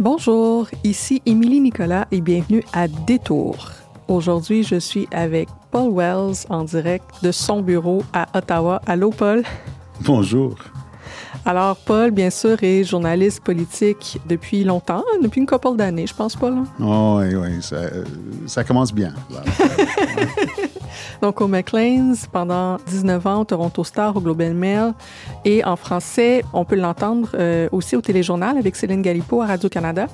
Bonjour, ici Émilie Nicolas et bienvenue à Détour. Aujourd'hui, je suis avec Paul Wells en direct de son bureau à Ottawa. Allô, Paul? Bonjour. Alors, Paul, bien sûr, est journaliste politique depuis longtemps, depuis une couple d'années, je pense, Paul. Oh, oui, oui, ça, commence bien. Donc, au Maclean's, pendant 19 ans, au Toronto Star, au Globe and Mail. Et en français, on peut l'entendre euh, aussi au Téléjournal avec Céline Galipo à Radio-Canada.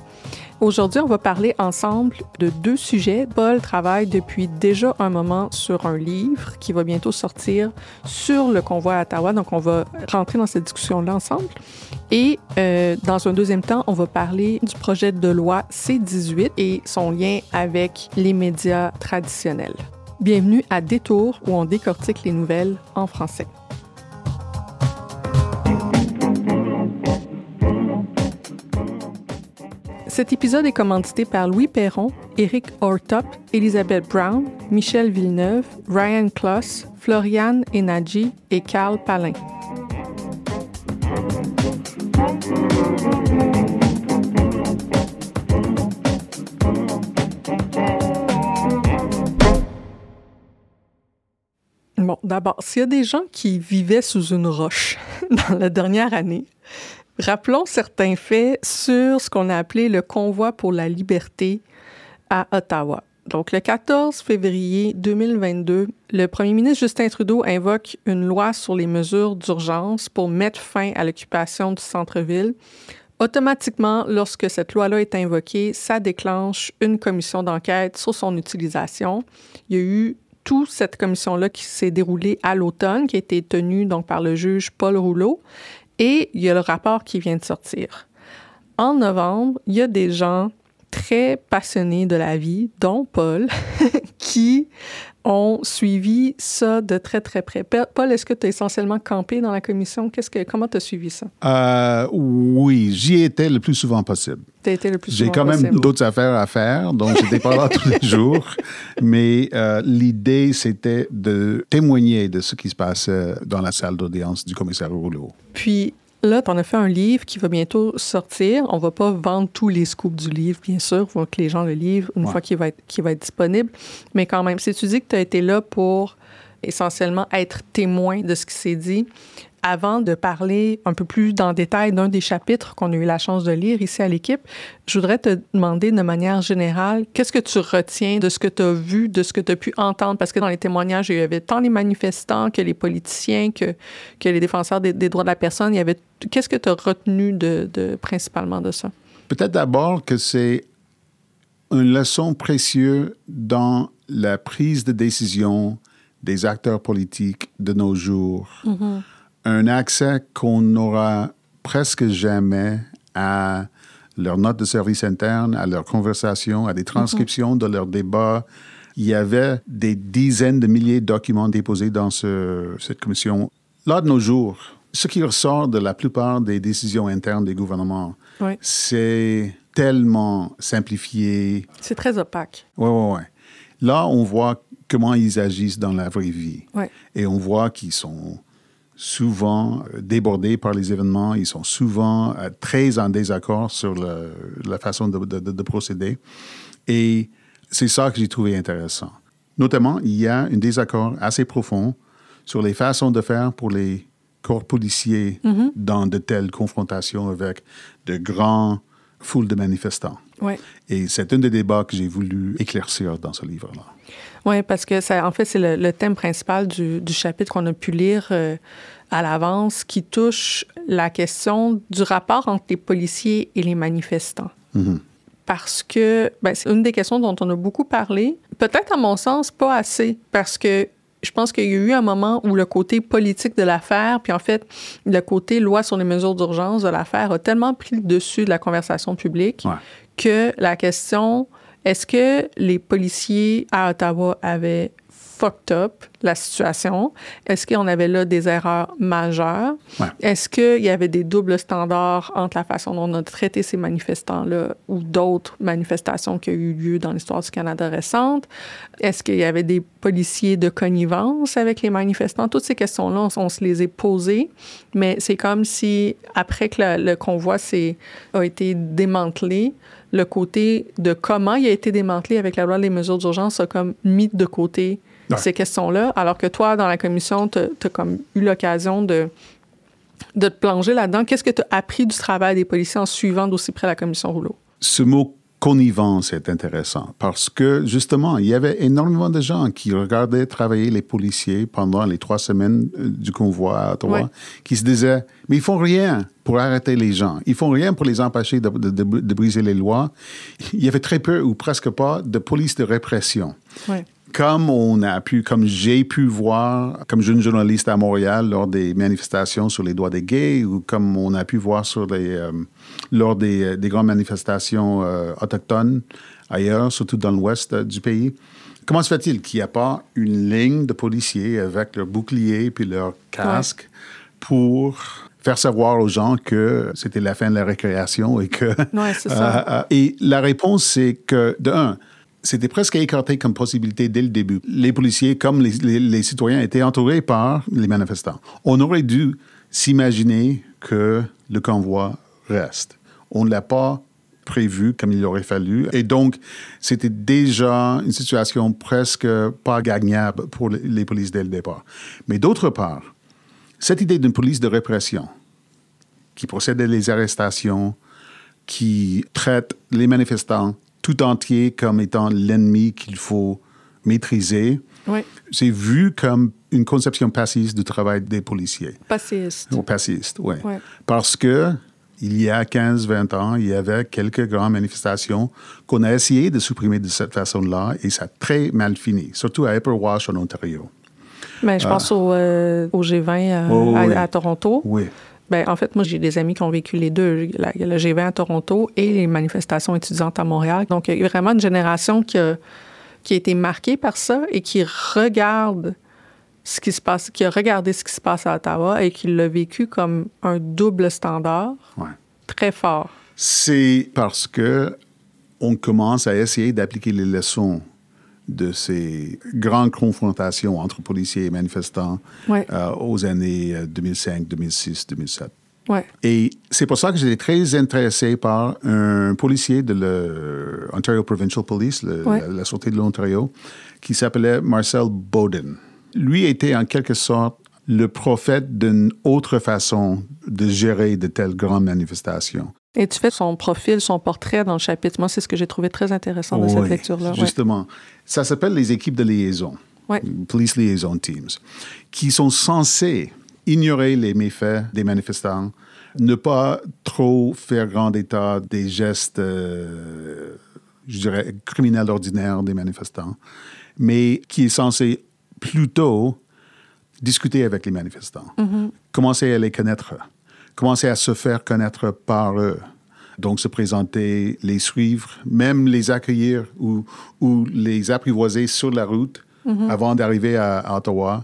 Aujourd'hui, on va parler ensemble de deux sujets. Paul travaille depuis déjà un moment sur un livre qui va bientôt sortir sur le convoi à Ottawa. Donc, on va rentrer dans cette discussion-là ensemble. Et euh, dans un deuxième temps, on va parler du projet de loi C-18 et son lien avec les médias traditionnels. Bienvenue à Détour où on décortique les nouvelles en français. Cet épisode est commandité par Louis Perron, Eric Ortop, Elisabeth Brown, Michel Villeneuve, Ryan Kloss, Floriane Enadji et Carl Palin. Bon, d'abord, s'il y a des gens qui vivaient sous une roche dans la dernière année, rappelons certains faits sur ce qu'on a appelé le convoi pour la liberté à Ottawa. Donc, le 14 février 2022, le premier ministre Justin Trudeau invoque une loi sur les mesures d'urgence pour mettre fin à l'occupation du centre-ville. Automatiquement, lorsque cette loi-là est invoquée, ça déclenche une commission d'enquête sur son utilisation. Il y a eu toute cette commission-là qui s'est déroulée à l'automne, qui a été tenue donc par le juge Paul Rouleau, et il y a le rapport qui vient de sortir. En novembre, il y a des gens très passionnés de la vie, dont Paul, qui ont suivi ça de très, très près. Paul, est-ce que tu as essentiellement campé dans la commission? Qu'est-ce que, comment tu as suivi ça? Euh, oui, j'y étais le plus souvent possible. Tu été le plus souvent J'ai quand même d'autres affaires à faire, donc j'étais pas là tous les jours. Mais euh, l'idée, c'était de témoigner de ce qui se passait dans la salle d'audience du commissaire Rouleau. Puis, Là, tu en as fait un livre qui va bientôt sortir. On va pas vendre tous les scoops du livre, bien sûr. Il faut que les gens le livrent une fois qu'il va, être, va être disponible. Mais quand même, si tu dis que tu as été là pour essentiellement être témoin de ce qui s'est dit, avant de parler un peu plus dans détail d'un des chapitres qu'on a eu la chance de lire ici à l'équipe, je voudrais te demander de manière générale, qu'est-ce que tu retiens de ce que tu as vu, de ce que tu as pu entendre? Parce que dans les témoignages, il y avait tant les manifestants que les politiciens, que, que les défenseurs des, droits de la personne. Il y avait, qu'est-ce que tu as retenu de, de, principalement de ça? Peut-être d'abord que c'est une leçon précieuse dans la prise de décision des acteurs politiques de nos jours. Mm-hmm un accès qu'on n'aura presque jamais à leurs notes de service interne, à leurs conversations, à des transcriptions de leurs débats. Il y avait des dizaines de milliers de documents déposés dans cette commission. Là, de nos jours, ce qui ressort de la plupart des décisions internes des gouvernements, c'est tellement simplifié. C'est très opaque. Oui, oui, oui. Là, on voit comment ils agissent dans la vraie vie. Et on voit qu'ils sont souvent euh, débordés par les événements, ils sont souvent euh, très en désaccord sur la façon de, procéder. Et c'est ça que j'ai trouvé intéressant. Notamment, il y a un désaccord assez profond sur les façons de faire pour les corps policiers mm-hmm. dans de telles confrontations avec de grands foules de manifestants. Et c'est un des débats que j'ai voulu éclaircir dans ce livre-là. Oui, parce que ça, en fait, c'est le, thème principal du, chapitre qu'on a pu lire euh, à l'avance qui touche la question du rapport entre les policiers et les manifestants. Mm-hmm. Parce que ben, c'est une des questions dont on a beaucoup parlé. Peut-être, à mon sens, pas assez, parce que je pense qu'il y a eu un moment où le côté politique de l'affaire, puis en fait, le côté loi sur les mesures d'urgence de l'affaire a tellement pris le dessus de la conversation publique que la question est-ce que les policiers à Ottawa avaient fucked up la situation? Est-ce qu'on avait là des erreurs majeures? Ouais. Est-ce qu'il y avait des doubles standards entre la façon dont on a traité ces manifestants-là ou d'autres manifestations qui ont eu lieu dans l'histoire du Canada récente? Est-ce qu'il y avait des policiers de connivence avec les manifestants? Toutes ces questions-là, on, on se les est posées, mais c'est comme si, après que le, le convoi a été démantelé, le côté de comment il a été démantelé avec la loi des mesures d'urgence a comme mis de côté Ouais. ces questions-là, alors que toi, dans la commission, tu as comme eu l'occasion de, de te plonger là-dedans. Qu'est-ce que tu as appris du travail des policiers en suivant d'aussi près la commission Rouleau? Ce mot connivence est intéressant parce que justement, il y avait énormément de gens qui regardaient travailler les policiers pendant les trois semaines euh, du convoi à Ottawa, Ouais. qui se disaient, mais ils font rien pour arrêter les gens. Ils font rien pour les empêcher de, de- de- de briser les lois. Il y avait très peu ou presque pas de police de répression. Ouais. Comme on a pu, comme j'ai pu voir, comme jeune journaliste à Montréal lors des manifestations sur les droits des gays, ou comme on a pu voir sur les, euh, lors des, euh, des grandes manifestations euh, autochtones ailleurs, surtout dans l'ouest du pays. Comment se fait-il qu'il n'y a pas une ligne de policiers avec leur bouclier puis leur casque pour faire savoir aux gens que c'était la fin de la récréation et que... Ouais, c'est ça. Et la réponse, c'est que, de un, c'était presque écarté comme possibilité dès le début. Les policiers, comme les, les- citoyens, étaient entourés par les manifestants. On aurait dû s'imaginer que le convoi reste. On ne l'a pas prévu comme il aurait fallu. Et donc, c'était déjà une situation presque pas gagnable pour les- les polices dès le départ. Mais d'autre part, cette idée d'une police de répression qui procède à les arrestations, qui traite les manifestants tout entiers comme étant l'ennemi qu'il faut maîtriser, Oui, c'est vu comme une conception passiste du travail des policiers. passiste. Ou passiste, oui. Ouais. Parce que il y a 15-20 ans, il y avait quelques grandes manifestations qu'on a essayé de supprimer de cette façon-là et ça a très mal fini, surtout à Upper Wash en Ontario. Mais je pense au, euh, au G20 à, Oh, à- oui. à Toronto. Oui. Ben, en fait, moi, j'ai des amis qui ont vécu les deux, la- le G20 à Toronto et les manifestations étudiantes à Montréal. Donc, il y a eu vraiment une génération qui a, qui a été marquée par ça et qui regarde ce qui se passe, qui a regardé ce qui se passe à Ottawa et qui l'a vécu comme un double standard Ouais. très fort. C'est parce que on commence à essayer d'appliquer les leçons de ces grandes confrontations entre policiers et manifestants Ouais. euh, aux années euh, 2005, 2006, 2007. Ouais. Et c'est pour ça que j'étais très intéressé par un policier de l'Ontario Provincial Police, le- Ouais. la, la Sûreté de l'Ontario, qui s'appelait Marcel Bowden. Lui était en quelque sorte le prophète d'une autre façon de gérer de telles grandes manifestations. Et tu fais son profil, son portrait dans le chapitre. Moi, c'est ce que j'ai trouvé très intéressant de cette Oui, lecture-là. Ouais. Justement. Ça s'appelle les équipes de liaison, Ouais. Police Liaison Teams, qui sont censés ignorer les méfaits des manifestants, ne pas trop faire grand état des gestes, euh, je dirais, criminels ordinaires des manifestants, mais qui est censé plutôt discuter avec les manifestants, commencer à les connaître, commencer à se faire connaître par eux. Donc, se présenter, les suivre, même les accueillir ou, ou les apprivoiser sur la route avant d'arriver à, à Ottawa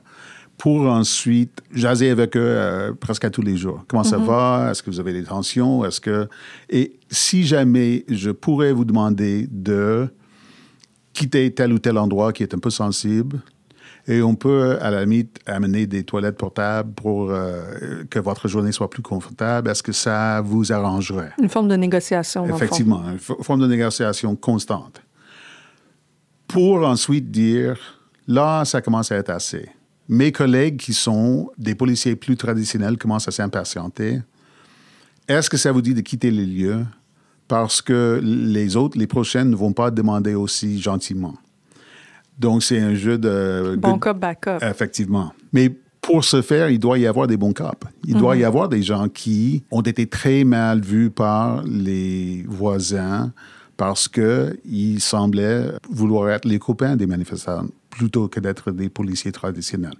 pour ensuite jaser avec eux euh, presque à tous les jours. Comment ça va? Est-ce que vous avez des tensions? Est-ce que... Et si jamais je pourrais vous demander de quitter tel ou tel endroit qui est un peu sensible, et on peut, à la limite, amener des toilettes portables pour euh, que votre journée soit plus confortable. Est-ce que ça vous arrangerait? Une forme de négociation. Effectivement, une fo- forme de négociation constante. Pour ensuite dire, là, ça commence à être assez. Mes collègues qui sont des policiers plus traditionnels commencent à s'impatienter. Est-ce que ça vous dit de quitter les lieux? Parce que les autres, les prochaines, ne vont pas demander aussi gentiment? Donc, c'est un jeu de... Bon good- cop, bad cop. Effectivement. Mais pour ce faire, il doit y avoir des bons cops. Il doit y avoir des gens qui ont été très mal vus par les voisins parce qu'ils semblaient vouloir être les copains des manifestants plutôt que d'être des policiers traditionnels.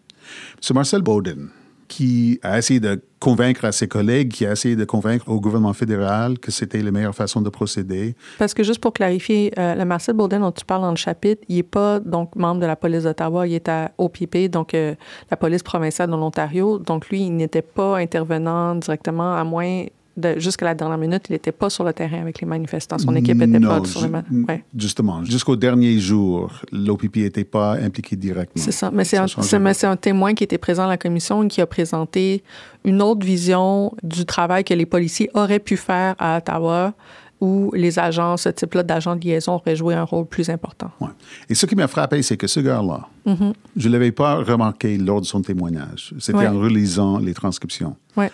C'est Marcel Bowden qui a essayé de convaincre à ses collègues, qui a essayé de convaincre au gouvernement fédéral que c'était la meilleure façon de procéder. Parce que juste pour clarifier, euh, le Marcel Baudin dont tu parles dans le chapitre, il n'est pas donc membre de la police d'Ottawa, il est à OPP, donc euh, la police provinciale de l'Ontario. Donc lui, il n'était pas intervenant directement, à moins jusqu'à la dernière minute, il n'était pas sur le terrain avec les manifestants. Son équipe n'était pas sur le ouais. Justement, jusqu'au dernier jour, l'OPP n'était pas impliqué directement. C'est ça. Mais c'est un, un, témoin qui était présent à la commission et qui a présenté une autre vision du travail que les policiers auraient pu faire à Ottawa où les agents, ce type-là d'agents de liaison auraient joué un rôle plus important. Ouais. Et ce qui m'a frappé, c'est que ce gars-là, mm-hmm. je ne l'avais pas remarqué lors de son témoignage. C'était en relisant les transcriptions. Ouais.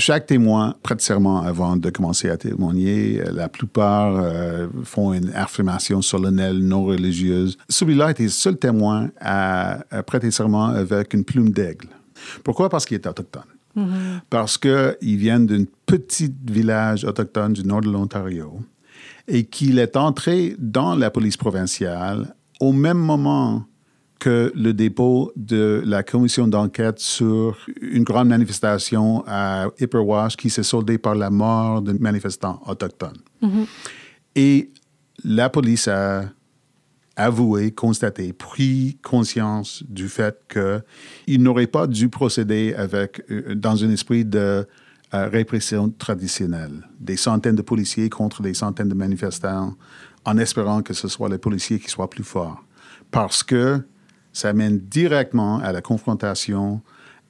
Chaque témoin prête serment avant de commencer à témoigner. La plupart euh, font une affirmation solennelle non religieuse. Celui-là était le seul témoin à, prêter serment avec une plume d'aigle. Pourquoi? Parce qu'il est autochtone. Mm-hmm. Parce qu'il vient d'un petit village autochtone du nord de l'Ontario et qu'il est entré dans la police provinciale au même moment que le dépôt de la commission d'enquête sur une grande manifestation à Ipperwash qui s'est soldée par la mort d'un manifestant autochtone. Mm-hmm. Et la police a avoué, constaté, pris conscience du fait qu'il n'aurait pas dû procéder avec, euh, dans un esprit de euh, répression traditionnelle. Des centaines de policiers contre des centaines de manifestants en espérant que ce soit les policiers qui soient plus forts. Parce que ça mène directement à la confrontation,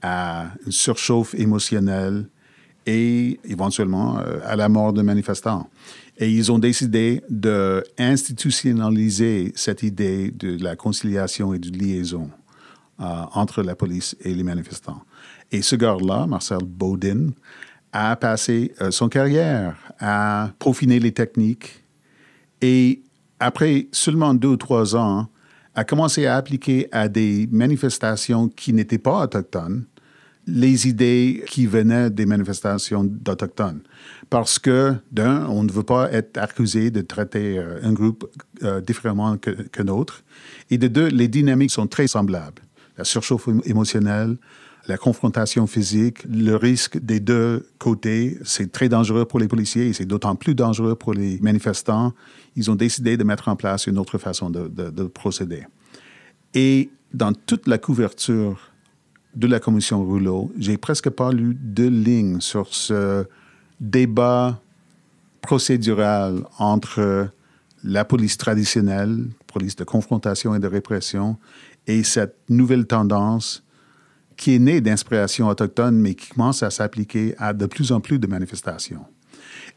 à une surchauffe émotionnelle et éventuellement euh, à la mort de manifestants. Et ils ont décidé d'institutionnaliser cette idée de la conciliation et de liaison euh, entre la police et les manifestants. Et ce gars-là, Marcel Baudin, a passé euh, son carrière à peaufiner les techniques et après seulement deux ou trois ans, a commencé à appliquer à des manifestations qui n'étaient pas autochtones les idées qui venaient des manifestations d'Autochtones. Parce que, d'un, on ne veut pas être accusé de traiter euh, un groupe euh, différemment que, que. Et de deux, les dynamiques sont très semblables. La surchauffe émotionnelle, la confrontation physique, le risque des deux côtés, c'est très dangereux pour les policiers et c'est d'autant plus dangereux pour les manifestants. Ils ont décidé de mettre en place une autre façon de, de, procéder. Et dans toute la couverture de la commission Rouleau, j'ai presque pas lu deux lignes sur ce débat procédural entre la police traditionnelle, police de confrontation et de répression, et cette nouvelle tendance qui est né d'inspiration autochtone, mais qui commence à s'appliquer à de plus en plus de manifestations.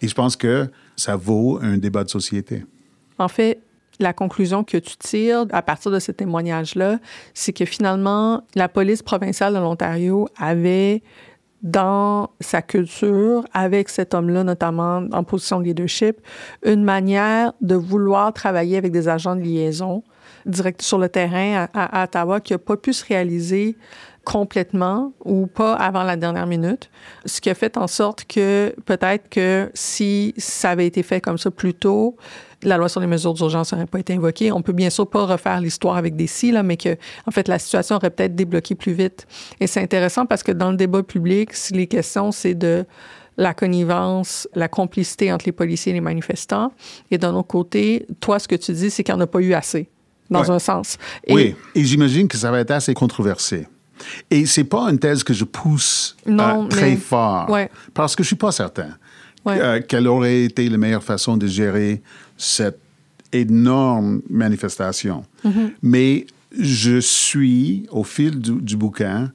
Et je pense que ça vaut un débat de société. En fait, la conclusion que tu tires à partir de ce témoignage-là, c'est que finalement, la police provinciale de l'Ontario avait dans sa culture, avec cet homme-là, notamment en position de leadership, une manière de vouloir travailler avec des agents de liaison direct sur le terrain à, à Ottawa qui n'a pas pu se réaliser complètement ou pas avant la dernière minute, ce qui a fait en sorte que peut-être que si ça avait été fait comme ça plus tôt, la loi sur les mesures d'urgence n'aurait pas été invoquée. On peut bien sûr pas refaire l'histoire avec des si, là, mais que, en fait, la situation aurait peut-être débloqué plus vite. Et c'est intéressant parce que dans le débat public, si les questions, c'est de la connivence, la complicité entre les policiers et les manifestants. Et d'un autre côté, toi, ce que tu dis, c'est qu'il n'y en a pas eu assez, dans un sens. oui, et j'imagine que ça va être assez controversé. Et c'est pas une thèse que je pousse euh, très fort, parce que je suis pas certain euh, quelle aurait été la meilleure façon de gérer cette énorme manifestation. Mm-hmm. Mais je suis, au fil du, bouquin,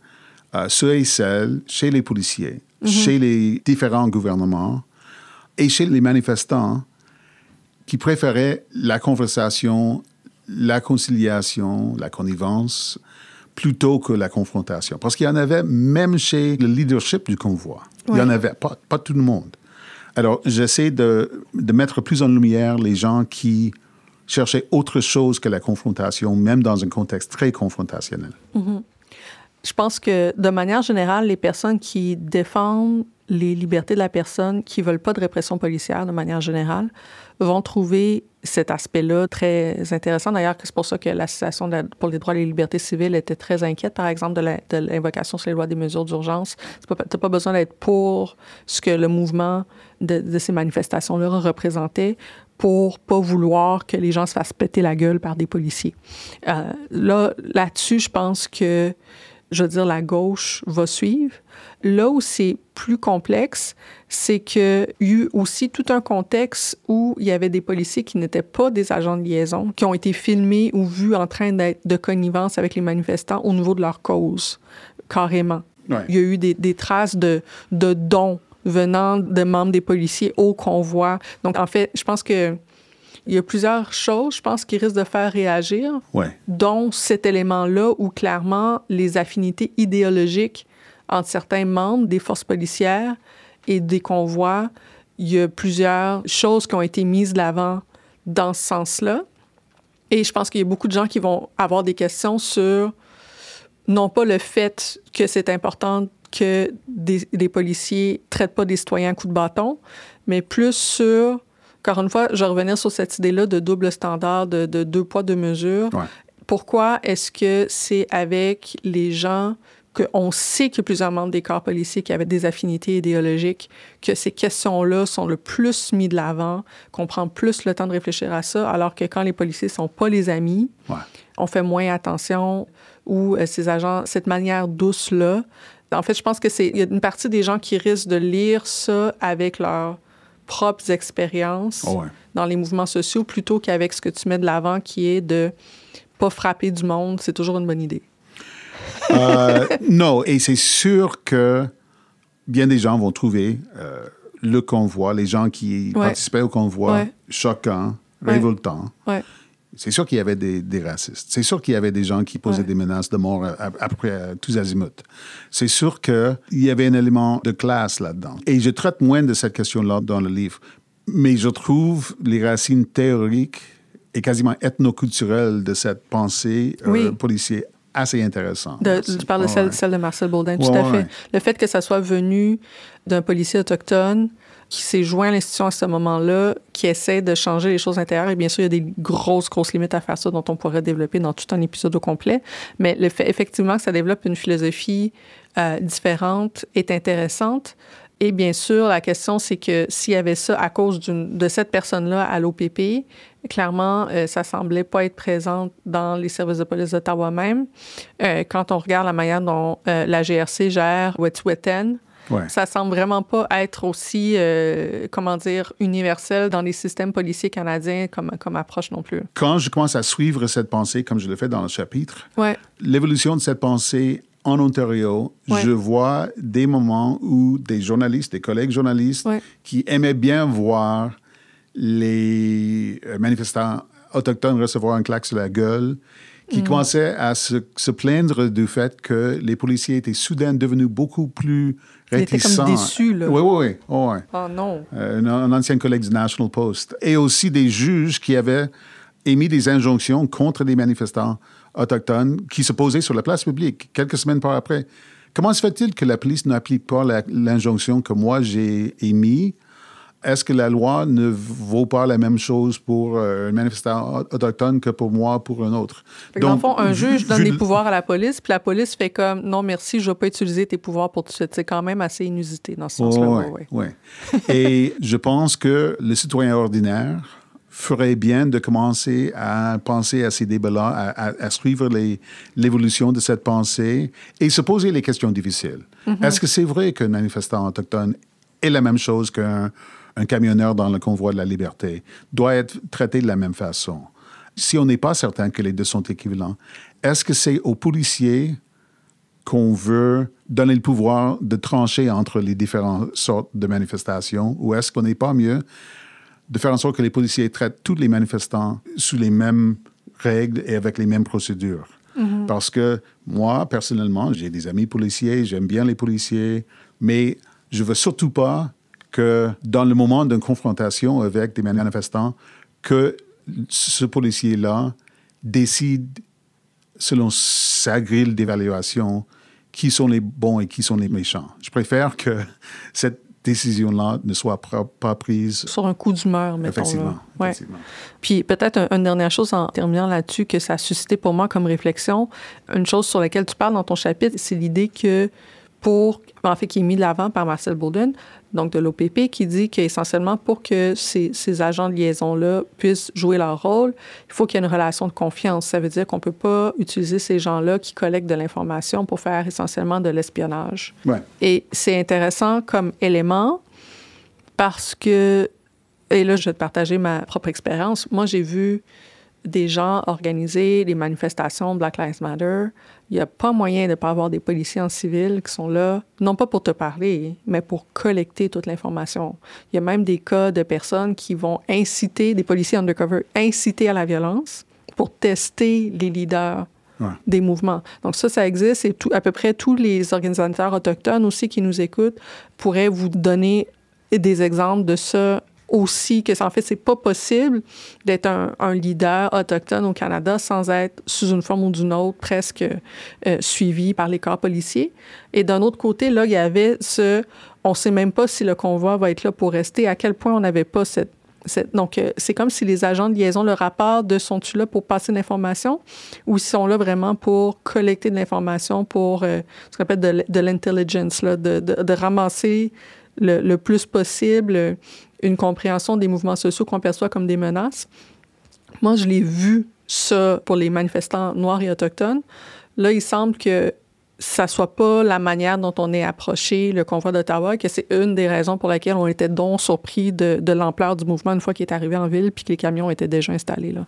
euh, ceux et celles, chez les policiers, mm-hmm. chez les différents gouvernements et chez les manifestants qui préféraient la conversation, la conciliation, la connivence, plutôt que la confrontation. Parce qu'il y en avait même chez le leadership du convoi. Il y en avait, pas, pas tout le monde. Alors, j'essaie de, de, mettre plus en lumière les gens qui cherchaient autre chose que la confrontation, même dans un contexte très confrontationnel. Mm-hmm. Je pense que, de manière générale, les personnes qui défendent les libertés de la personne qui veulent pas de répression policière de manière générale vont trouver cet aspect-là très intéressant. D'ailleurs, c'est pour ça que l'Association pour les droits et les libertés civiles était très inquiète, par exemple, de l'invocation sur les lois des mesures d'urgence. Tu n'as pas besoin d'être pour ce que le mouvement de, ces manifestations-là représentait pour pas vouloir que les gens se fassent péter la gueule par des policiers. Euh, là, là-dessus, je pense que, je veux dire, la gauche va suivre. Là où c'est plus complexe, c'est qu'il y a eu aussi tout un contexte où il y avait des policiers qui n'étaient pas des agents de liaison, qui ont été filmés ou vus en train d'être de connivence avec les manifestants au niveau de leur cause, carrément. Il y a eu des, des traces de, de dons venant de membres des policiers au convoi. Donc, en fait, je pense que il y a plusieurs choses, je pense, qui risquent de faire réagir, dont cet élément-là où clairement les affinités idéologiques entre certains membres des forces policières et des convois, il y a plusieurs choses qui ont été mises de l'avant dans ce sens-là. Et je pense qu'il y a beaucoup de gens qui vont avoir des questions sur non pas le fait que c'est important que des, des, policiers traitent pas des citoyens à coups de bâton, mais plus sur, encore une fois, je revenais sur cette idée-là de double standard, de, deux poids, deux mesures. Pourquoi est-ce que c'est avec les gens qu'on sait qu'il y a plusieurs membres des corps policiers qui avaient des affinités idéologiques, que ces questions-là sont le plus mis de l'avant, qu'on prend plus le temps de réfléchir à ça, alors que quand les policiers sont pas les amis, on fait moins attention ou euh, ces agents, cette manière douce-là. En fait, je pense que c'est, il y a une partie des gens qui risquent de lire ça avec leurs propres expériences oh dans les mouvements sociaux plutôt qu'avec ce que tu mets de l'avant qui est de pas frapper du monde. C'est toujours une bonne idée. Euh, non, et c'est sûr que bien des gens vont trouver euh, le convoi, les gens qui participaient au convoi, choquant, révoltant. C'est sûr qu'il y avait des, racistes. C'est sûr qu'il y avait des gens qui posaient des menaces de mort à, peu près tous azimuts. C'est sûr qu'il y avait un élément de classe là-dedans. Et je traite moins de cette question-là dans le livre. Mais je trouve les racines théoriques et quasiment ethnoculturelles de cette pensée euh, policière assez intéressant. De, tu parles de celle, de Marcel Baudin, tout à fait. Le fait que ça soit venu d'un policier autochtone qui s'est joint à l'institution à ce moment-là, qui essaie de changer les choses intérieures. Et bien sûr, il y a des grosses, grosses limites à faire ça dont on pourrait développer dans tout un épisode au complet. Mais le fait, effectivement, que ça développe une philosophie euh, différente est intéressante. Et bien sûr, la question, c'est que s'il y avait ça à cause de cette personne-là à l'OPP, clairement, euh, ça semblait pas être présent dans les services de police d'Ottawa même. Euh, quand on regarde la manière dont euh, la GRC gère Wet'suwet'en, Ouais. Ça semble vraiment pas être aussi, euh, comment dire, universel dans les systèmes policiers canadiens comme, comme approche non plus. Quand je commence à suivre cette pensée, comme je le fais dans le chapitre, ouais. l'évolution de cette pensée en Ontario, je vois des moments où des journalistes, des collègues journalistes qui aimaient bien voir les euh, manifestants autochtones recevoir un claque sur la gueule, qui mm. commençaient à se, se, plaindre du fait que les policiers étaient soudain devenus beaucoup plus réticents. Ils étaient comme déçus, là. Oui, oui, oui. Oh, oh non. Euh, un, ancien collègue du National Post. Et aussi des juges qui avaient émis des injonctions contre des manifestants autochtones qui se posaient sur la place publique quelques semaines par après. Comment se fait-il que la police n'applique pas l'injonction que moi j'ai émise est-ce que la loi ne vaut pas la même chose pour euh, un manifestant autochtone que pour moi, pour un autre? Donc, dans le fond, un juge donne des pouvoirs à la police, puis la police fait comme non, merci, je ne vais pas utiliser tes pouvoirs pour tout ça. C'est quand même assez inusité dans ce sens-là. Oui, oui. Ouais. Et je pense que le citoyen ordinaire ferait bien de commencer à penser à ces débats-là, à, suivre l'évolution de cette pensée et se poser les questions difficiles. Mm-hmm. Est-ce que c'est vrai qu'un manifestant autochtone est la même chose qu'un un camionneur dans le convoi de la liberté, doit être traité de la même façon. Si on n'est pas certain que les deux sont équivalents, est-ce que c'est aux policiers qu'on veut donner le pouvoir de trancher entre les différentes sortes de manifestations ou est-ce qu'on n'est pas mieux de faire en sorte que les policiers traitent tous les manifestants sous les mêmes règles et avec les mêmes procédures? Mm-hmm. Parce que moi, personnellement, j'ai des amis policiers, j'aime bien les policiers, mais je veux surtout pas que dans le moment d'une confrontation avec des manifestants, que ce policier-là décide, selon sa grille d'évaluation, qui sont les bons et qui sont les méchants. Je préfère que cette décision-là ne soit pas, prise. Sur un coup d'humeur, mettons. Effectivement. Ouais. Puis peut-être une dernière chose en terminant là-dessus que ça a suscité pour moi comme réflexion. Une chose sur laquelle tu parles dans ton chapitre, c'est l'idée que pour, en fait, qui est mis de l'avant par Marcel Bowden, donc de l'OPP, qui dit qu'essentiellement pour que ces, ces agents de liaison-là puissent jouer leur rôle, il faut qu'il y ait une relation de confiance. Ça veut dire qu'on ne peut pas utiliser ces gens-là qui collectent de l'information pour faire essentiellement de l'espionnage. Ouais. Et c'est intéressant comme élément parce que, et là, je vais te partager ma propre expérience. Moi, j'ai vu des gens organiser des manifestations Black Lives Matter. Il n'y a pas moyen de ne pas avoir des policiers en civil qui sont là, non pas pour te parler, mais pour collecter toute l'information. Il y a même des cas de personnes qui vont inciter, des policiers undercover, inciter à la violence pour tester les leaders Ouais. des mouvements. Donc ça, ça existe et tout, à peu près tous les organisateurs autochtones aussi qui nous écoutent pourraient vous donner des exemples de ça aussi, que en fait, c'est pas possible d'être un, un, leader autochtone au Canada sans être, sous une forme ou d'une autre, presque euh, suivi par les corps policiers. Et d'un autre côté, là, il y avait ce... On sait même pas si le convoi va être là pour rester, à quel point on n'avait pas cette donc, euh, c'est comme si les agents de liaison, le rapport de sont-ils là pour passer l'information ou sont là vraiment pour collecter de l'information, pour euh, ce qu'on appelle de, de l'intelligence, de, de, de, ramasser le, le, plus possible une compréhension des mouvements sociaux qu'on perçoit comme des menaces. Moi, je l'ai vu ça pour les manifestants noirs et autochtones. Là, il semble que ça soit pas la manière dont on est approché le convoi d'Ottawa, que c'est une des raisons pour lesquelles on était donc surpris de, l'ampleur du mouvement une fois qu'il est arrivé en ville puis que les camions étaient déjà installés là.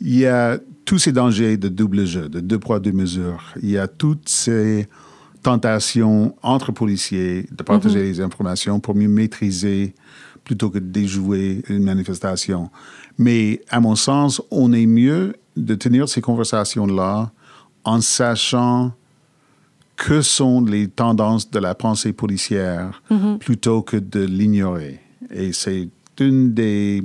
Il y a tous ces dangers de double jeu, de deux poids, deux mesures. Il y a toutes ces tentations entre policiers de partager mm -hmm. les informations pour mieux maîtriser plutôt que de déjouer une manifestation. Mais à mon sens, on est mieux de tenir ces conversations-là en sachant que sont les tendances de la pensée policière mm -hmm. plutôt que de l'ignorer. Et c'est une des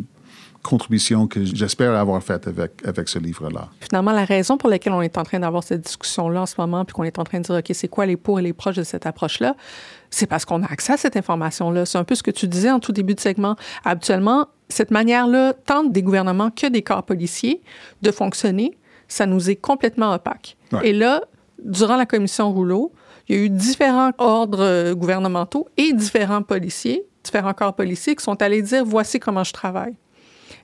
contributions que j'espère avoir faites avec, avec ce livre-là. Finalement, la raison pour laquelle on est en train d'avoir cette discussion-là en ce moment, puis qu'on est en train de dire, OK, c'est quoi les pour et les proches de cette approche-là, c'est parce qu'on a accès à cette information-là. C'est un peu ce que tu disais en tout début de segment. Habituellement, cette manière-là, tant des gouvernements que des corps policiers, de fonctionner, ça nous est complètement opaque. Ouais. Et là, durant la commission Rouleau, il y a eu différents ordres gouvernementaux et différents policiers, différents corps policiers qui sont allés dire voici comment je travaille.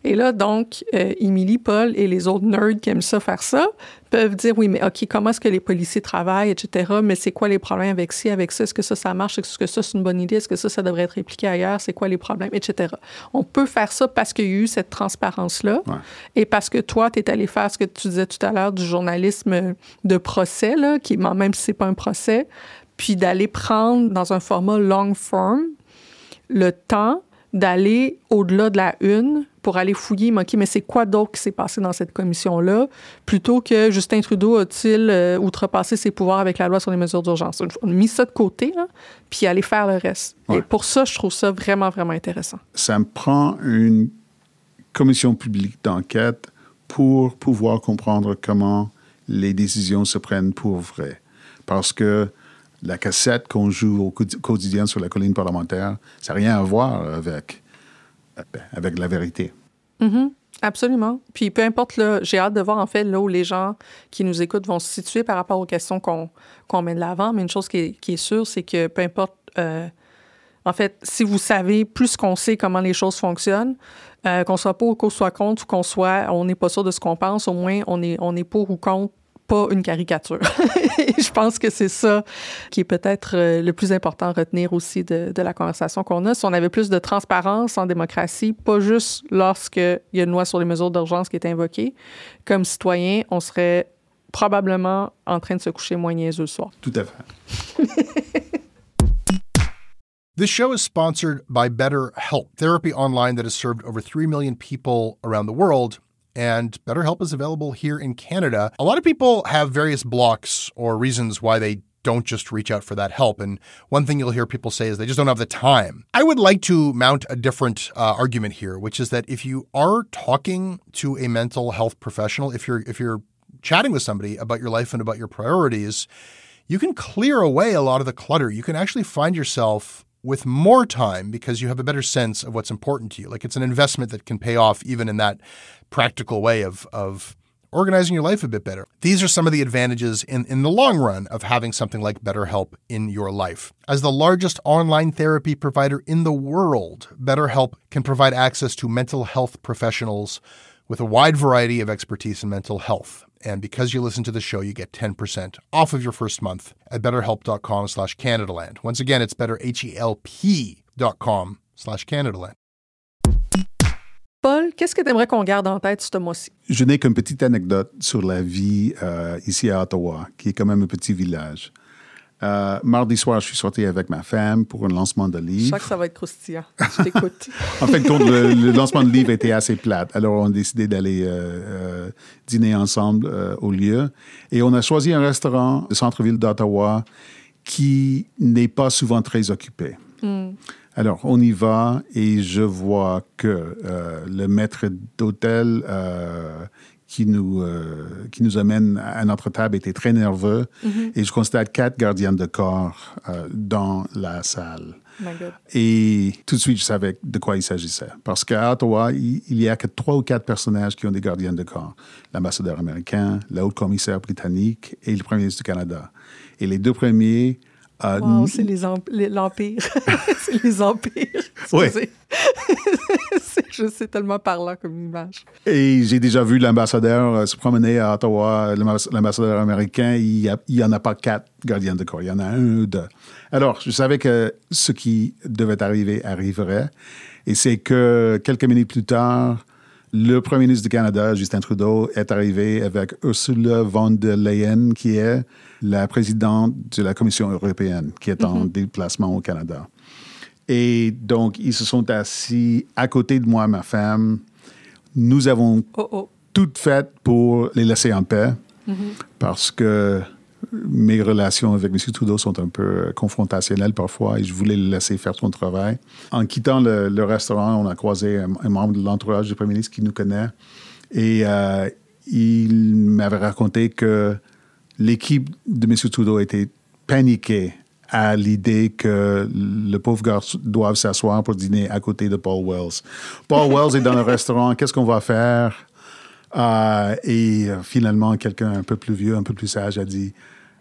Et là, donc, euh, Émilie, Paul et les autres nerds qui aiment ça faire ça peuvent dire oui, mais OK, comment est-ce que les policiers travaillent, etc. Mais c'est quoi les problèmes avec ci, avec ça? Est-ce que ça, ça marche? Est-ce que ça, c'est une bonne idée? Est-ce que ça, ça devrait être répliqué ailleurs? C'est quoi les problèmes, etc. On peut faire ça parce qu'il y a eu cette transparence-là ouais. et parce que toi, tu es allé faire ce que tu disais tout à l'heure du journalisme de procès, là, qui, même si c'est pas un procès, puis d'aller prendre dans un format long form le temps d'aller au-delà de la une pour aller fouiller, OK, mais c'est quoi d'autre qui s'est passé dans cette commission-là, plutôt que Justin Trudeau a-t-il euh, outrepassé ses pouvoirs avec la loi sur les mesures d'urgence? On a mis ça de côté, là, puis aller faire le reste. Ouais. Et pour ça, je trouve ça vraiment, vraiment intéressant. Ça me prend une commission publique d'enquête pour pouvoir comprendre comment les décisions se prennent pour vrai. Parce que la cassette qu'on joue au quotidien sur la colline parlementaire, ça n'a rien à voir avec, avec la vérité. Mm -hmm. Absolument. Puis peu importe, j'ai hâte de voir en fait là où les gens qui nous écoutent vont se situer par rapport aux questions qu'on qu met de l'avant. Mais une chose qui est, qui est sûre, c'est que peu importe, euh, en fait, si vous savez plus qu'on sait comment les choses fonctionnent, euh, qu'on soit pour ou qu'on soit contre ou qu'on soit, on n'est pas sûr de ce qu'on pense, au moins on est, on est pour ou contre une caricature. je pense que c'est ça qui est peut-être le plus important à retenir aussi de, de la conversation qu'on a. Si on avait plus de transparence en démocratie, pas juste lorsqu'il y a une loi sur les mesures d'urgence qui est invoquée, comme citoyen, on serait probablement en train de se coucher moins niaiseux le soir. Tout à fait. This show is sponsored by BetterHelp, therapy online that has served over 3 million people around the world and BetterHelp is available here in Canada. A lot of people have various blocks or reasons why they don't just reach out for that help. And one thing you'll hear people say is they just don't have the time. I would like to mount a different uh, argument here, which is that if you are talking to a mental health professional, if you're if you're chatting with somebody about your life and about your priorities, you can clear away a lot of the clutter. You can actually find yourself with more time because you have a better sense of what's important to you. Like it's an investment that can pay off even in that practical way of, of organizing your life a bit better. These are some of the advantages in, in the long run of having something like BetterHelp in your life. As the largest online therapy provider in the world, BetterHelp can provide access to mental health professionals with a wide variety of expertise in mental health. And because you listen to the show, you get 10% off of your first month at betterhelp.com slash Canadaland. Once again, it's betterhelp.com slash Canadaland. Paul, qu'est-ce que tu aimerais qu'on garde en tête ce mois-ci? Je n'ai qu'une petite anecdote sur la vie euh, ici à Ottawa, qui est quand même un petit village. Euh, mardi soir, je suis sorti avec ma femme pour un lancement de livre. Je crois que ça va être croustillant. Je t'écoute. en fait, le, le, lancement de livre était assez plate. Alors, on a décidé d'aller euh, euh, dîner ensemble au lieu. Et on a choisi un restaurant de centre-ville d'Ottawa qui n'est pas souvent très occupé. Mm. Alors, on y va et je vois que le maître d'hôtel qui, nous, euh, qui nous amène à notre table était très nerveux Mhm. et je constate quatre gardiens de corps euh, dans la salle. My God. Et tout de suite, je savais de quoi il s'agissait. Parce qu'à Ottawa, il il y a que trois ou quatre personnages qui ont des gardiens de corps. L'ambassadeur américain, la haute commissaire britannique et le premier ministre du Canada. Et les deux premiers... euh, Wow, c'est l'Empire. c'est les empires. Ouais. C'est juste c'est tellement parlant comme image. Et j'ai déjà vu l'ambassadeur euh, se promener à Ottawa, l'ambas- l'ambassadeur américain, il n'y en a pas quatre gardiens de corps, il y en a un ou deux. Alors, je savais que ce qui devait arriver arriverait. Et c'est que quelques minutes plus tard, le premier ministre du Canada, Justin Trudeau, est arrivé avec Ursula von der Leyen, qui est la présidente de la Commission européenne, qui est en déplacement au Canada. Et donc, ils se sont assis à côté de moi, ma femme. Nous avons Oh oh. tout fait pour les laisser en paix parce que mes relations avec M. Trudeau sont un peu confrontationnelles parfois et je voulais le laisser faire son travail. En quittant le, le restaurant, on a croisé un, un membre de l'entourage du premier ministre qui nous connaît et euh, il m'avait raconté que l'équipe de M. Trudeau était paniquée à l'idée que le pauvre gars doive s'asseoir pour dîner à côté de Paul Wells. Paul Wells est dans le restaurant, qu'est-ce qu'on va faire? Euh, et euh, finalement, quelqu'un un peu plus vieux, un peu plus sage a dit,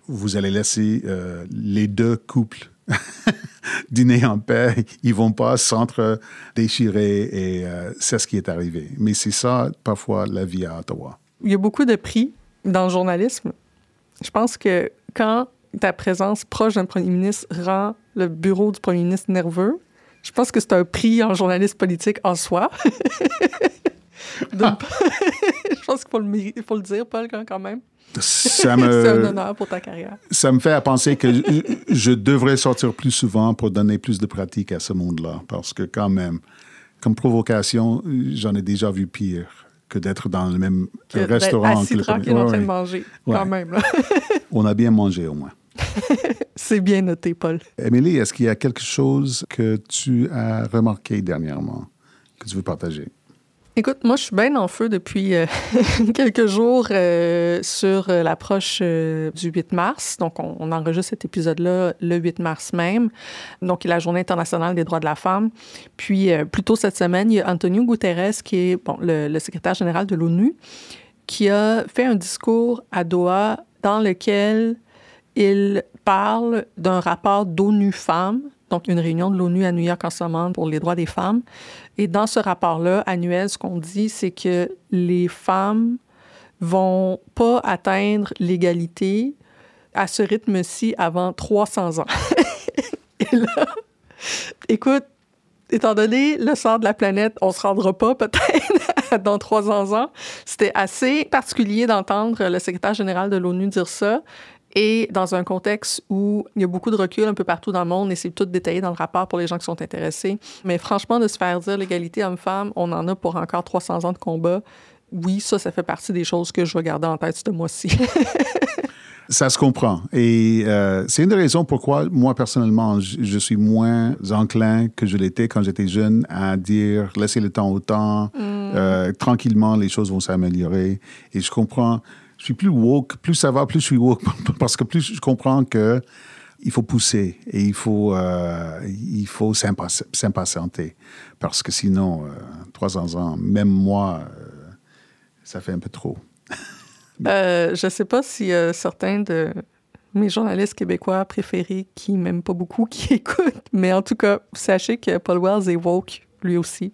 vous allez laisser euh, les deux couples dîner en paix, ils vont pas s'entre-déchirer et c'est ce qui est arrivé. Mais c'est ça, parfois, la vie à Ottawa. Il y a beaucoup de prix dans le journalisme. Je pense que quand ta présence proche d'un premier ministre rend le bureau du premier ministre nerveux, je pense que c'est un prix en journaliste politique en soi. De- je pense qu'il faut le, faut dire, Paul, quand même. Ça c'est un me, honneur pour ta carrière. ça me fait à penser que je, je devrais sortir plus souvent pour donner plus de pratique à ce monde-là. Parce que quand même, comme provocation, j'en ai déjà vu pire que d'être dans le même Que d'être restaurant. assis que le tranquille premier- en Ouais, train de ouais. manger, Ouais. quand même. là. On a bien mangé au moins. c'est bien noté, Paul. Émilie, est-ce qu'il y a quelque chose que tu as remarqué dernièrement que tu veux partager? Écoute, moi, je suis bien en feu depuis euh, quelques jours euh, sur euh, l'approche euh, du 8 mars. Donc, on, on enregistre cet épisode-là le 8 mars même. Donc, la Journée internationale des droits de la femme. Puis, plus tôt cette semaine, il y a Antonio Guterres, qui est bon, le, le secrétaire général de l'ONU, qui a fait un discours à Doha dans lequel il parle d'un rapport d'ONU Femmes, donc une réunion de l'ONU à New York en ce moment pour les droits des femmes. Et dans ce rapport-là, annuel, ce qu'on dit, c'est que les femmes vont pas atteindre l'égalité à ce rythme-ci avant 300 ans. Et là, écoute, étant donné le sort de la planète, on se rendra pas peut-être dans 300 ans. C'était assez particulier d'entendre le secrétaire général de l'ONU dire ça. Et dans un contexte où il y a beaucoup de recul un peu partout dans le monde, et c'est tout détaillé dans le rapport pour les gens qui sont intéressés. Mais franchement, de se faire dire l'égalité homme-femme, on en a pour encore 300 ans de combat. Oui, ça, ça fait partie des choses que je vais garder en tête ce mois-ci. Ça se comprend. Et euh, c'est une des raisons pourquoi, moi, personnellement, je, je suis moins enclin que je l'étais quand j'étais jeune à dire laissez le temps au temps, euh, tranquillement, les choses vont s'améliorer. Et je comprends, je suis plus woke, plus ça va, plus je suis woke, parce que plus je comprends que il faut pousser et il faut, euh, il faut s'impatienter. Parce que sinon, euh, 300 ans, même moi, euh, ça fait un peu trop. Euh, je ne sais pas si certains de mes journalistes québécois préférés qui m'aiment pas beaucoup, qui écoutent, mais en tout cas, sachez que Paul Wells est woke, lui aussi.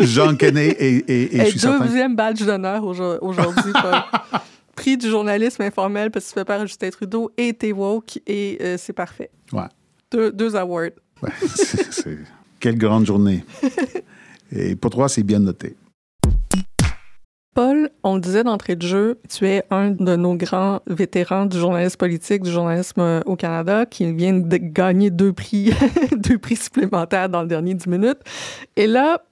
J'en connais et, et, et je suis certain. Deuxième badge d'honneur aujourd'hui, Prix du journalisme informel parce que tu fais pas Justin Trudeau et t'es woke et euh, c'est parfait. Ouais. Deux, deux awards. Ouais, Quelle grande journée. et pour toi, c'est bien noté. Paul, on le disait d'entrée de jeu, tu es un de nos grands vétérans du journalisme politique, du journalisme euh, au Canada, qui vient de gagner deux prix, deux prix supplémentaires dans le dernier 10 minutes. Et là,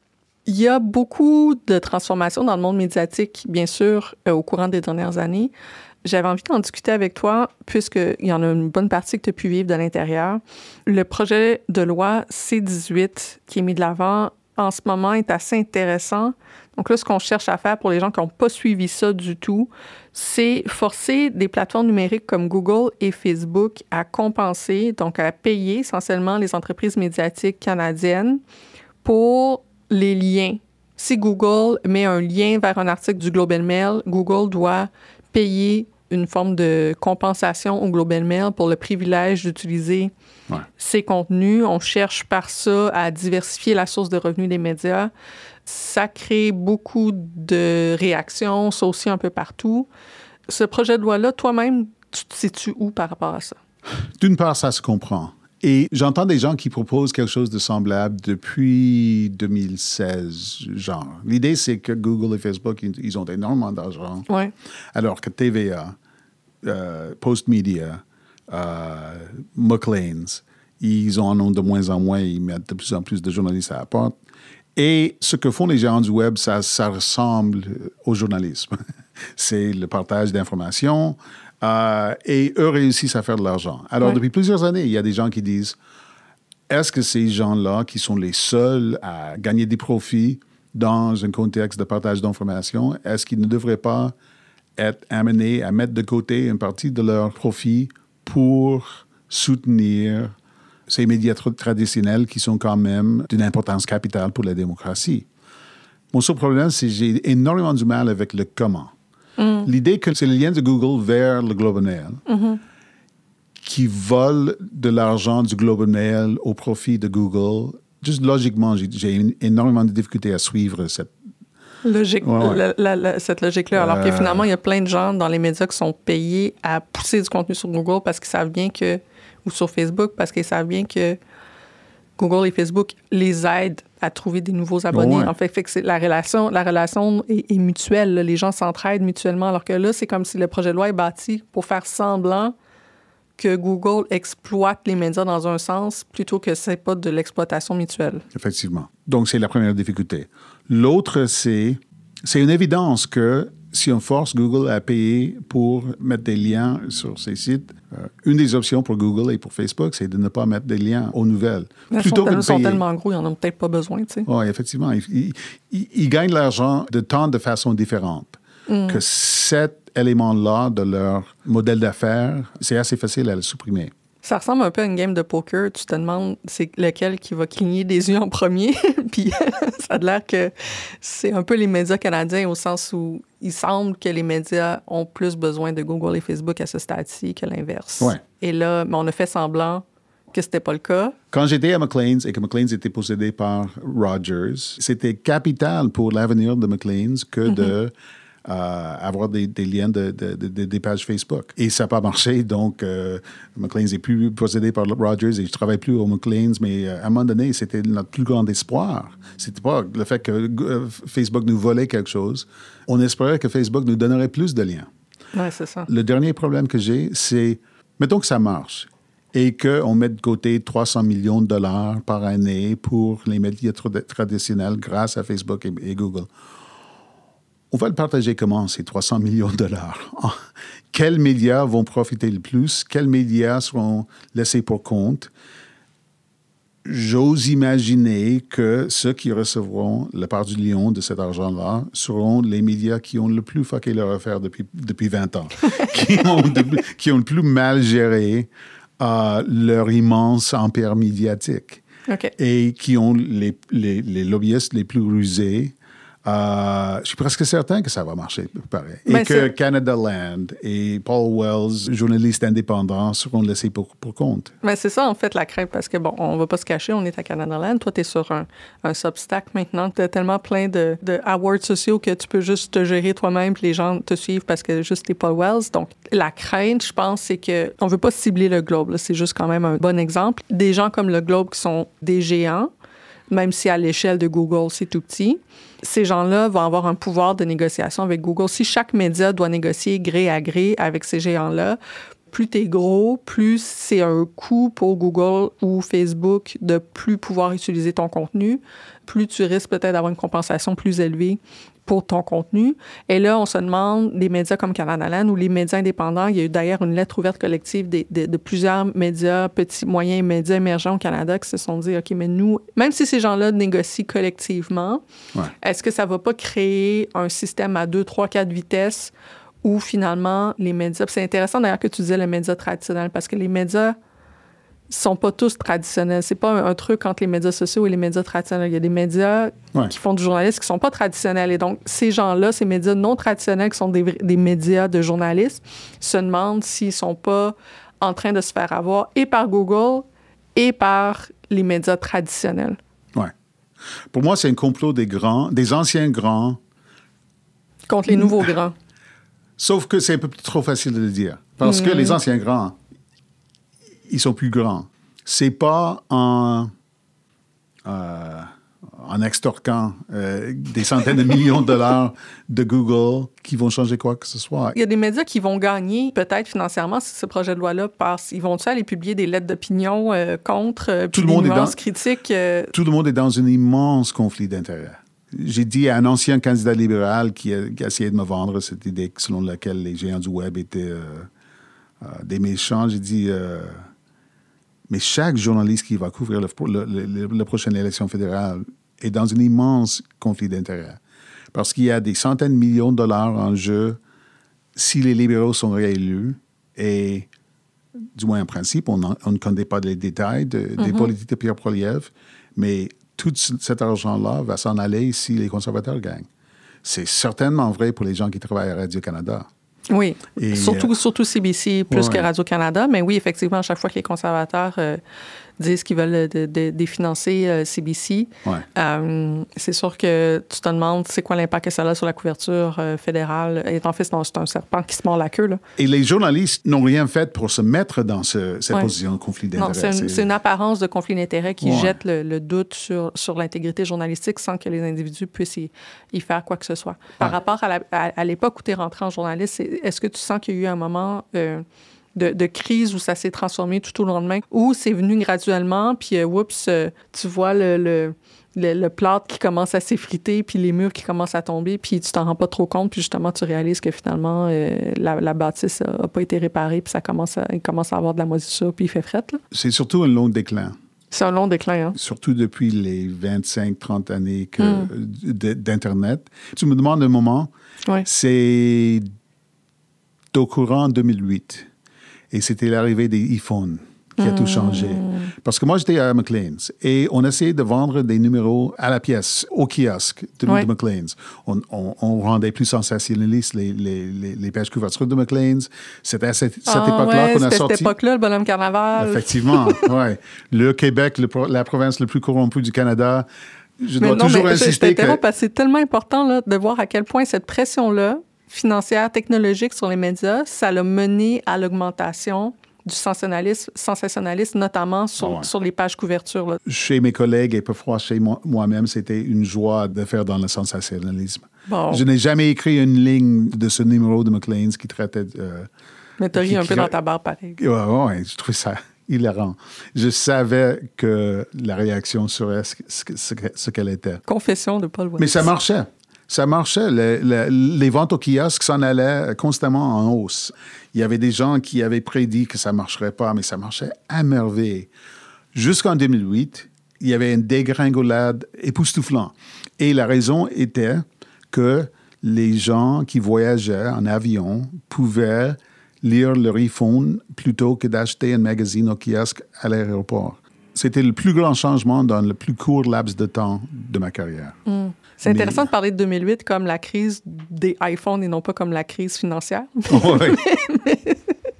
il y a beaucoup de transformations dans le monde médiatique, bien sûr, euh, au courant des dernières années. J'avais envie d'en discuter avec toi, puisqu'il y en a une bonne partie que tu as pu vivre de l'intérieur. Le projet de loi C-18 qui est mis de l'avant en ce moment est assez intéressant donc là, ce qu'on cherche à faire pour les gens qui n'ont pas suivi ça du tout, c'est forcer des plateformes numériques comme Google et Facebook à compenser, donc à payer essentiellement les entreprises médiatiques canadiennes pour les liens. Si Google met un lien vers un article du Global Mail, Google doit payer une forme de compensation au Global Mail pour le privilège d'utiliser ces contenus. On cherche par ça à diversifier la source de revenus des médias. Ça crée beaucoup de réactions, ça aussi un peu partout. Ce projet de loi-là, toi-même, tu te situes où par rapport à ça? D'une part, ça se comprend. Et j'entends des gens qui proposent quelque chose de semblable depuis 2016, genre. L'idée, c'est que Google et Facebook, ils ont énormément d'argent. Ouais. Alors que TVA, euh, Postmedia, euh, McLean's, ils en ont de moins en moins, ils mettent de plus en plus de journalistes à la porte. Et ce que font les géants du web, ça, ça ressemble au journalisme. C'est le partage d'informations euh, et eux réussissent à faire de l'argent. Alors, depuis plusieurs années, il y a des gens qui disent est-ce que ces gens-là, qui sont les seuls à gagner des profits dans un contexte de partage d'informations, est-ce qu'ils ne devraient pas être amenés à mettre de côté une partie de leurs profits pour soutenir ces médias traditionnels qui sont quand même d'une importance capitale pour la démocratie. Mon seul problème, c'est que j'ai énormément du mal avec le comment. Mm. L'idée que c'est le lien de Google vers le Global Mail mm-hmm. qui vole de l'argent du Global Mail au profit de Google, juste logiquement, j'ai énormément de difficultés à suivre cette logique, cette logique-là. Alors que euh. finalement, il y a plein de gens dans les médias qui sont payés à pousser du contenu sur Google parce qu'ils savent bien que ou sur Facebook parce qu'ils savent bien que Google et Facebook les aident à trouver des nouveaux abonnés. En fait, fait la relation, la relation est, mutuelle. Les gens s'entraident mutuellement. Alors que là, c'est comme si le projet de loi est bâti pour faire semblant que Google exploite les médias dans un sens plutôt que c'est pas de l'exploitation mutuelle. Effectivement. Donc, c'est la première difficulté. L'autre, c'est, c'est une évidence que si on force Google à payer pour mettre des liens sur ses sites, euh, une des options pour Google et pour Facebook, c'est de ne pas mettre des liens aux nouvelles. Mais plutôt sont, que sont tellement gros, ils n'en ont peut-être pas besoin. Tu sais. Oui, effectivement. Ils, ils, gagnent l'argent de tant de façons différentes mm. que cet élément-là de leur modèle d'affaires, c'est assez facile à le supprimer. Ça ressemble un peu à une game de poker. Tu te demandes c'est lequel qui va cligner des yeux en premier. Puis ça a l'air que c'est un peu les médias canadiens au sens où il semble que les médias ont plus besoin de Google et Facebook à ce stade-ci que l'inverse. Ouais. Et là, on a fait semblant que c'était pas le cas. Quand j'étais à McLean's et que McLean's était possédé par Rogers, c'était capital pour l'avenir de McLean's que de mm-hmm avoir des, liens de, des pages Facebook. Et ça n'a pas marché, donc euh, McLean's n'est plus possédé par Rogers et je ne travaille plus au McLean's, mais euh, à un moment donné, c'était notre plus grand espoir. C'était pas le fait que euh, Facebook nous volait quelque chose. On espérait que Facebook nous donnerait plus de liens. Oui, c'est ça. Le dernier problème que j'ai, c'est, mettons que ça marche et qu'on met de côté 300 millions de dollars par année pour les médias traditionnels grâce à Facebook et Google on va le partager comment, ces 300 millions de dollars? Quels médias vont profiter le plus? Quels médias seront laissés pour compte? j'ose imaginer que ceux qui recevront la part du lion de cet argent-là seront les médias qui ont le plus fucké leur affaire depuis, depuis 20 ans, qui, ont de- qui ont le plus mal géré euh, leur immense empire médiatique et qui ont les, les, les lobbyistes les plus rusés. Euh, je suis presque certain que ça va marcher pareil. Et Mais que c'est- Canada Land et Paul Wells, journalistes indépendants, seront laissés pour, pour compte. Mais c'est ça, en fait, la crainte, parce que, bon, on va pas se cacher, on est à Canada Land. Toi, tu es sur un, un Substack maintenant. Tu as tellement plein de, de awards sociaux que tu peux juste te gérer toi-même, puis les gens te suivent parce que juste t'es Paul Wells. Donc, la crainte, je pense, c'est que on veut pas cibler le Globe. C'est juste quand même un bon exemple. Des gens comme le Globe qui sont des géants, même si à l'échelle de Google, c'est tout petit, ces gens-là vont avoir un pouvoir de négociation avec Google. Si chaque média doit négocier gré à gré avec ces géants-là, plus tu es gros, plus c'est un coût pour Google ou Facebook de plus pouvoir utiliser ton contenu, plus tu risques peut-être d'avoir une compensation plus élevée pour ton contenu. Et là, on se demande, les médias comme Canada Land ou les médias indépendants, il y a eu d'ailleurs une lettre ouverte collective des- de, de plusieurs médias, petits, moyens médias émergents au Canada qui se sont dit, OK, mais nous, même si ces gens-là négocient collectivement, Ouais. est-ce que ça va pas créer un système à 2, 3, 4 vitesses où finalement les médias... C'est intéressant d'ailleurs que tu disais les médias traditionnels parce que les médias sont pas tous traditionnels. C'est pas un, un truc entre les médias sociaux et les médias traditionnels. Il y a des médias Ouais. qui font du journalisme qui sont pas traditionnels. Et donc, ces gens-là, ces médias non traditionnels qui sont des, des médias de journalistes, se demandent s'ils sont pas en train de se faire avoir et par Google et par les médias traditionnels. Ouais. Pour moi, c'est un complot des grands, des anciens grands, Contre les nouveaux grands. sauf que c'est un peu trop facile de le dire. Parce que les anciens grands, ils sont plus grands. C'est pas en, euh, en extorquant euh, des centaines de millions de dollars de Google qui vont changer quoi que ce soit. Il y a des médias qui vont gagner peut-être financièrement si ce projet de loi-là passe. Ils vont-tu aller publier des lettres d'opinion euh, contre, Tout le des monde est dans- critiques? euh, Tout le monde est dans un immense conflit d'intérêts. J'ai dit à un ancien candidat libéral qui a, qui a essayé de me vendre cette idée selon laquelle les géants du web étaient des méchants, j'ai dit, mais chaque journaliste qui va couvrir la prochaine élection fédérale est dans un immense conflit d'intérêts. Parce qu'il y a des centaines de millions de dollars en jeu si les libéraux sont réélus et du moins en principe, on, en- on ne connaît pas les détails de- des politiques de Pierre Poilievre, mais tout ce- cet argent-là va s'en aller si les conservateurs gagnent. C'est certainement vrai pour les gens qui travaillent à Radio-Canada. Oui, Et, surtout, euh, surtout CBC plus ouais, que. Radio-Canada. Mais oui, effectivement, à chaque fois que les conservateurs euh, disent qu'ils veulent de- définancer euh, CBC, Ouais. euh, c'est sûr que tu te demandes c'est quoi l'impact que ça a sur la couverture euh, fédérale? Et en fait, c'est un- serpent qui se mord la queue. Là. Et les journalistes n'ont rien fait pour se mettre dans ce- cette Ouais. position de conflit Non, d'intérêts. c'est une, apparence de conflit d'intérêts qui Ouais. jette le, le doute sur, sur l'intégrité journalistique sans que les individus puissent y, y faire quoi que ce soit. Par rapport à, l'époque où tu es rentré en journaliste, est-ce que tu sens qu'il y a eu un moment euh, de, de crise où ça s'est transformé tout au lendemain, ou c'est venu graduellement, puis euh, oups, euh, tu vois le, le, le, le plâtre qui commence à s'effriter, puis les murs qui commencent à tomber, puis tu t'en rends pas trop compte, puis justement, tu réalises que finalement, euh, la, la bâtisse a, a pas été réparée, puis ça commence à, il commence à avoir de la moisissure, puis il fait fret. C'est surtout un long déclin. C'est un long déclin, hein? surtout depuis les 25-30 années Mm. d- d'Internet. Tu me demandes un moment, Oui. c'est au courant 2008. Et c'était l'arrivée des iPhones qui a tout changé. Parce que moi, j'étais à McLean's et on essayait de vendre des numéros à la pièce, au kiosque de, Ouais. de McLean's. On, on- on rendait plus sensationnaliste les, les, les, les pages couverture de McLean's. C'était à cette, cette Ah, époque-là ouais, qu'on a sorti. cette époque-là, le bonhomme carnaval. Effectivement, ouais. Le Québec, le la province le plus corrompue du Canada. Je Mais dois non, toujours mais je- je insister que parce que c'est tellement important là, de voir à quel point cette pression-là, financière, technologique sur les médias, ça l'a mené à l'augmentation du sensationnalisme, sensationnalisme notamment sur, Ah ouais. sur les pages couverture. là. chez mes collègues et parfois chez moi- moi-même, c'était une joie de faire dans le sensationnalisme. Bon, Je n'ai jamais écrit une ligne de ce numéro de McLean's qui traitait. euh, mais t'as ri qui- un peu dans ta barre pareil. ouais, ouais, je trouvais ça hilarant. Je savais que la réaction serait ce, ce que- ce que- ce qu'elle était. Confession de Paul Wells. Mais ça marchait. Ça marchait. Le- le- les ventes au kiosque s'en allaient constamment en hausse. Il y avait des gens qui avaient prédit que ça ne marcherait pas, mais ça marchait à merveille. Jusqu'en 2008. il y avait une dégringolade époustouflante. Et la raison était que les gens qui voyageaient en avion pouvaient lire leur iPhone plutôt que d'acheter un magazine au kiosque à l'aéroport. C'était le plus grand changement dans le plus court laps de temps de ma carrière. Mm. C'est intéressant de parler de 2008 comme la crise des iPhones et non pas comme la crise financière.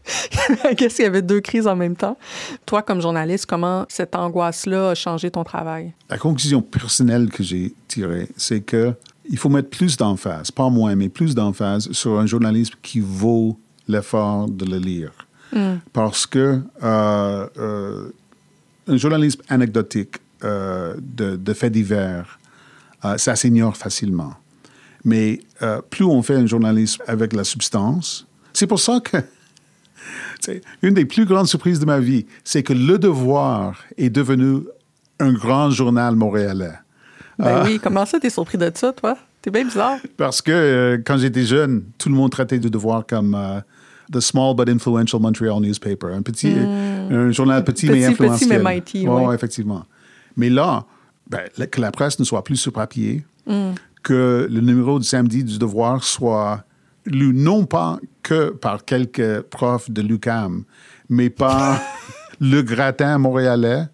Qu'est-ce qu'il y avait deux crises en même temps? Toi, comme journaliste, comment cette angoisse-là a changé ton travail? La conclusion personnelle que j'ai tirée, c'est que il faut mettre plus d'emphase, pas moins, mais plus d'emphase sur un journalisme qui vaut l'effort de le lire. Mm. Parce que euh, euh, un journalisme anecdotique euh, de, de, faits divers, ça s'ignore facilement. Mais plus on fait un journalisme avec la substance, c'est pour ça que une des plus grandes surprises de ma vie, c'est que Le Devoir est devenu un grand journal montréalais. Ben oui, comment ça, t'es surpris de ça, toi? T'es bien bizarre. Parce que quand j'étais jeune, tout le monde traitait Le Devoir comme the small but influential Montreal newspaper, un petit, hmm. un journal petit, mais influentiel. Petit mais mighty, oui. effectivement. Mais là, ben, que la presse ne soit plus sur papier, que le numéro du samedi du Devoir soit lu non pas que par quelques profs de l'UCAM, mais par le gratin montréalais.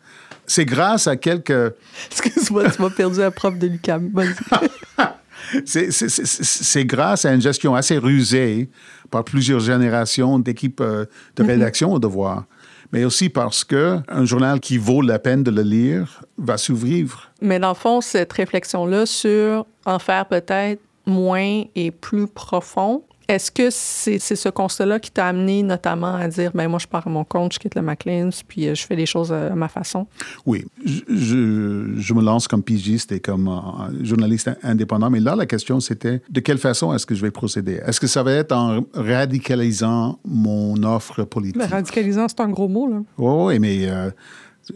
C'est grâce à quelques... Excuse-moi, tu m'as perdu un prof de l'UCAM. c'est grâce à une gestion assez rusée par plusieurs générations d'équipes euh, de mhm. rédaction au devoir, mais aussi parce qu'un journal qui vaut la peine de le lire va survivre. Mais dans le fond, cette réflexion-là sur en faire peut-être moins et plus profond, est-ce que c'est ce constat-là qui t'a amené notamment à dire, ben moi, je pars à mon compte, je quitte le McLean's, puis euh, je fais les choses à ma façon? Oui, je, je me lance comme pigiste et comme euh, journaliste indépendant, mais là, la question, c'était de quelle façon est-ce que je vais procéder? Est-ce que ça va être en radicalisant mon offre politique? Ben, radicalisant, c'est un gros mot, là. Oui, mais... Euh,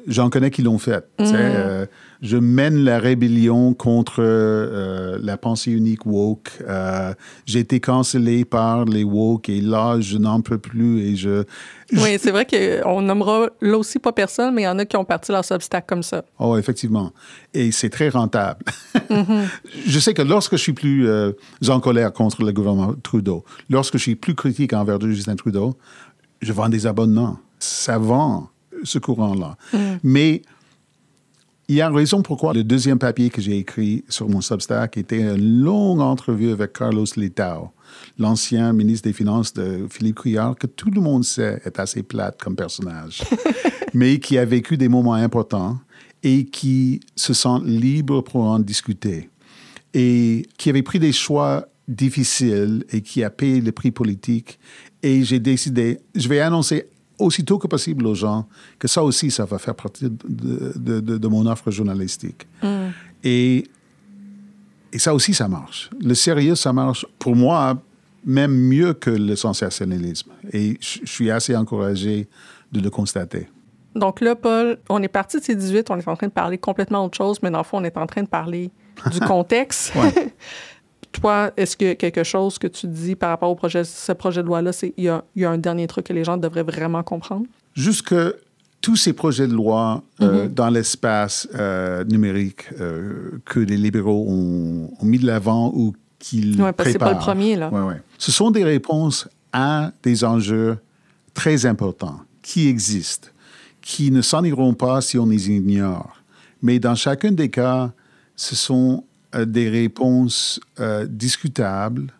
j'en connais qui l'ont fait. Mm je mène la rébellion contre euh, la pensée unique woke. Euh, j'ai été cancellé par les woke et là, je n'en peux plus et je... Oui, c'est vrai qu'on nommera là aussi pas personne, mais il y en a qui ont parti leurs obstacles comme ça. Oh, effectivement. Et c'est très rentable. Mm-hmm. Je sais que lorsque je suis plus euh, en colère contre le gouvernement Trudeau, lorsque je suis plus critique envers Justin Trudeau, je vends des abonnements. Ça vend ce courant-là. Mm. Mais il y a une raison pourquoi le deuxième papier que j'ai écrit sur mon Substack était une longue entrevue avec Carlos Litao, l'ancien ministre des Finances de Philippe Couillard, que tout le monde sait est assez plate comme personnage, mais qui a vécu des moments importants et qui se sent libre pour en discuter et qui avait pris des choix difficiles et qui a payé le prix politique. Et j'ai décidé, je vais annoncer aussitôt que possible aux gens que ça aussi, ça va faire partie de, de, mon offre journalistique. Mm. Et, et ça aussi, ça marche. Le sérieux, ça marche pour moi même mieux que le sensationnalisme. Et je suis assez encouragé de le constater. Donc là, Paul, on est parti de ces 18, on est en train de parler complètement autre chose, mais dans le fond, on est en train de parler du contexte. Toi, est-ce que quelque chose que tu dis par rapport au projet, ce projet de loi-là, c'est il y a, y a, un dernier truc que les gens devraient vraiment comprendre? Juste que tous ces projets de loi euh, mm-hmm. dans l'espace euh, numérique euh, que les libéraux ont, mis de l'avant ou qu'ils ouais, parce que c'est pas le premier, là. Ouais, ouais. Ce sont des réponses à des enjeux très importants qui existent, qui ne s'en iront pas si on les ignore. Mais dans chacun des cas, ce sont des réponses euh, discutables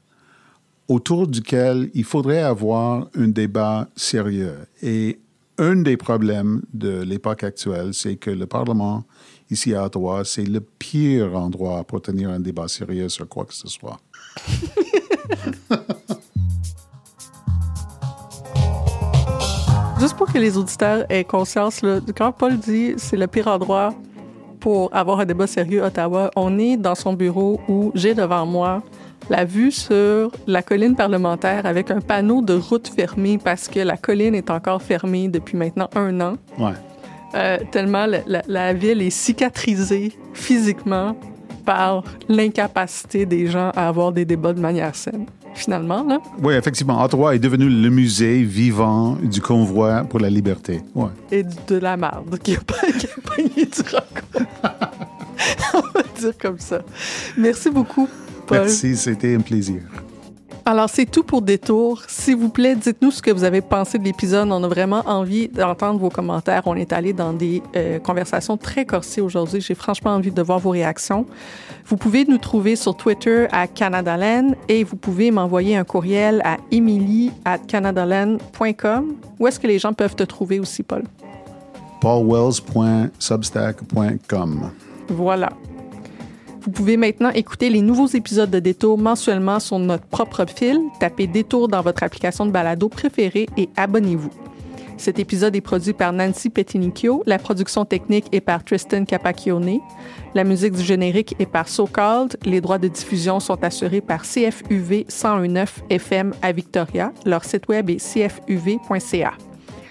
autour duquel il faudrait avoir un débat sérieux. Et un des problèmes de l'époque actuelle, c'est que le Parlement, ici à Ottawa, c'est le pire endroit pour tenir un débat sérieux sur quoi que ce soit. Juste pour que les auditeurs aient conscience, quand Paul dit c'est le pire endroit pour avoir un débat sérieux à Ottawa, on est dans son bureau où j'ai devant moi la vue sur la colline parlementaire avec un panneau de route fermée parce que la colline est encore fermée depuis maintenant un an. Ouais. Euh, tellement la, ville est cicatrisée physiquement par l'incapacité des gens à avoir des débats de manière saine. Finalement. Là. Oui, effectivement. Ottawa est devenu le musée vivant du convoi pour la liberté. Ouais. Et de la marde qui a pogné du rock. On va dire comme ça. Merci beaucoup, Paul. Merci, c'était un plaisir. Alors, c'est tout pour Détour. S'il vous plaît, dites-nous ce que vous avez pensé de l'épisode. On a vraiment envie d'entendre vos commentaires. On est allé dans des euh, conversations très corsées aujourd'hui. J'ai franchement envie de voir vos réactions. Vous pouvez nous trouver sur Twitter à Canadaland et vous pouvez m'envoyer un courriel à emily at canadaland.com. Où est-ce que les gens peuvent te trouver aussi, Paul? paulwells.substack.com. Voilà. Vous pouvez maintenant écouter les nouveaux épisodes de Détour mensuellement sur notre propre fil. Tapez Détour dans votre application de balado préférée et abonnez-vous. Cet épisode est produit par Nancy Petinicchio. La production technique est par Tristan Capacchione. La musique du générique est par So Called. Les droits de diffusion sont assurés par CFUV 1019 FM à Victoria. Leur site web est cfuv.ca.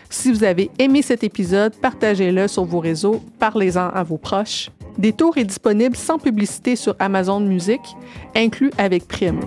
Si vous avez aimé cet épisode, partagez-le sur vos réseaux, parlez-en à vos proches. Détour est disponible sans publicité sur Amazon Music, inclus avec Prime.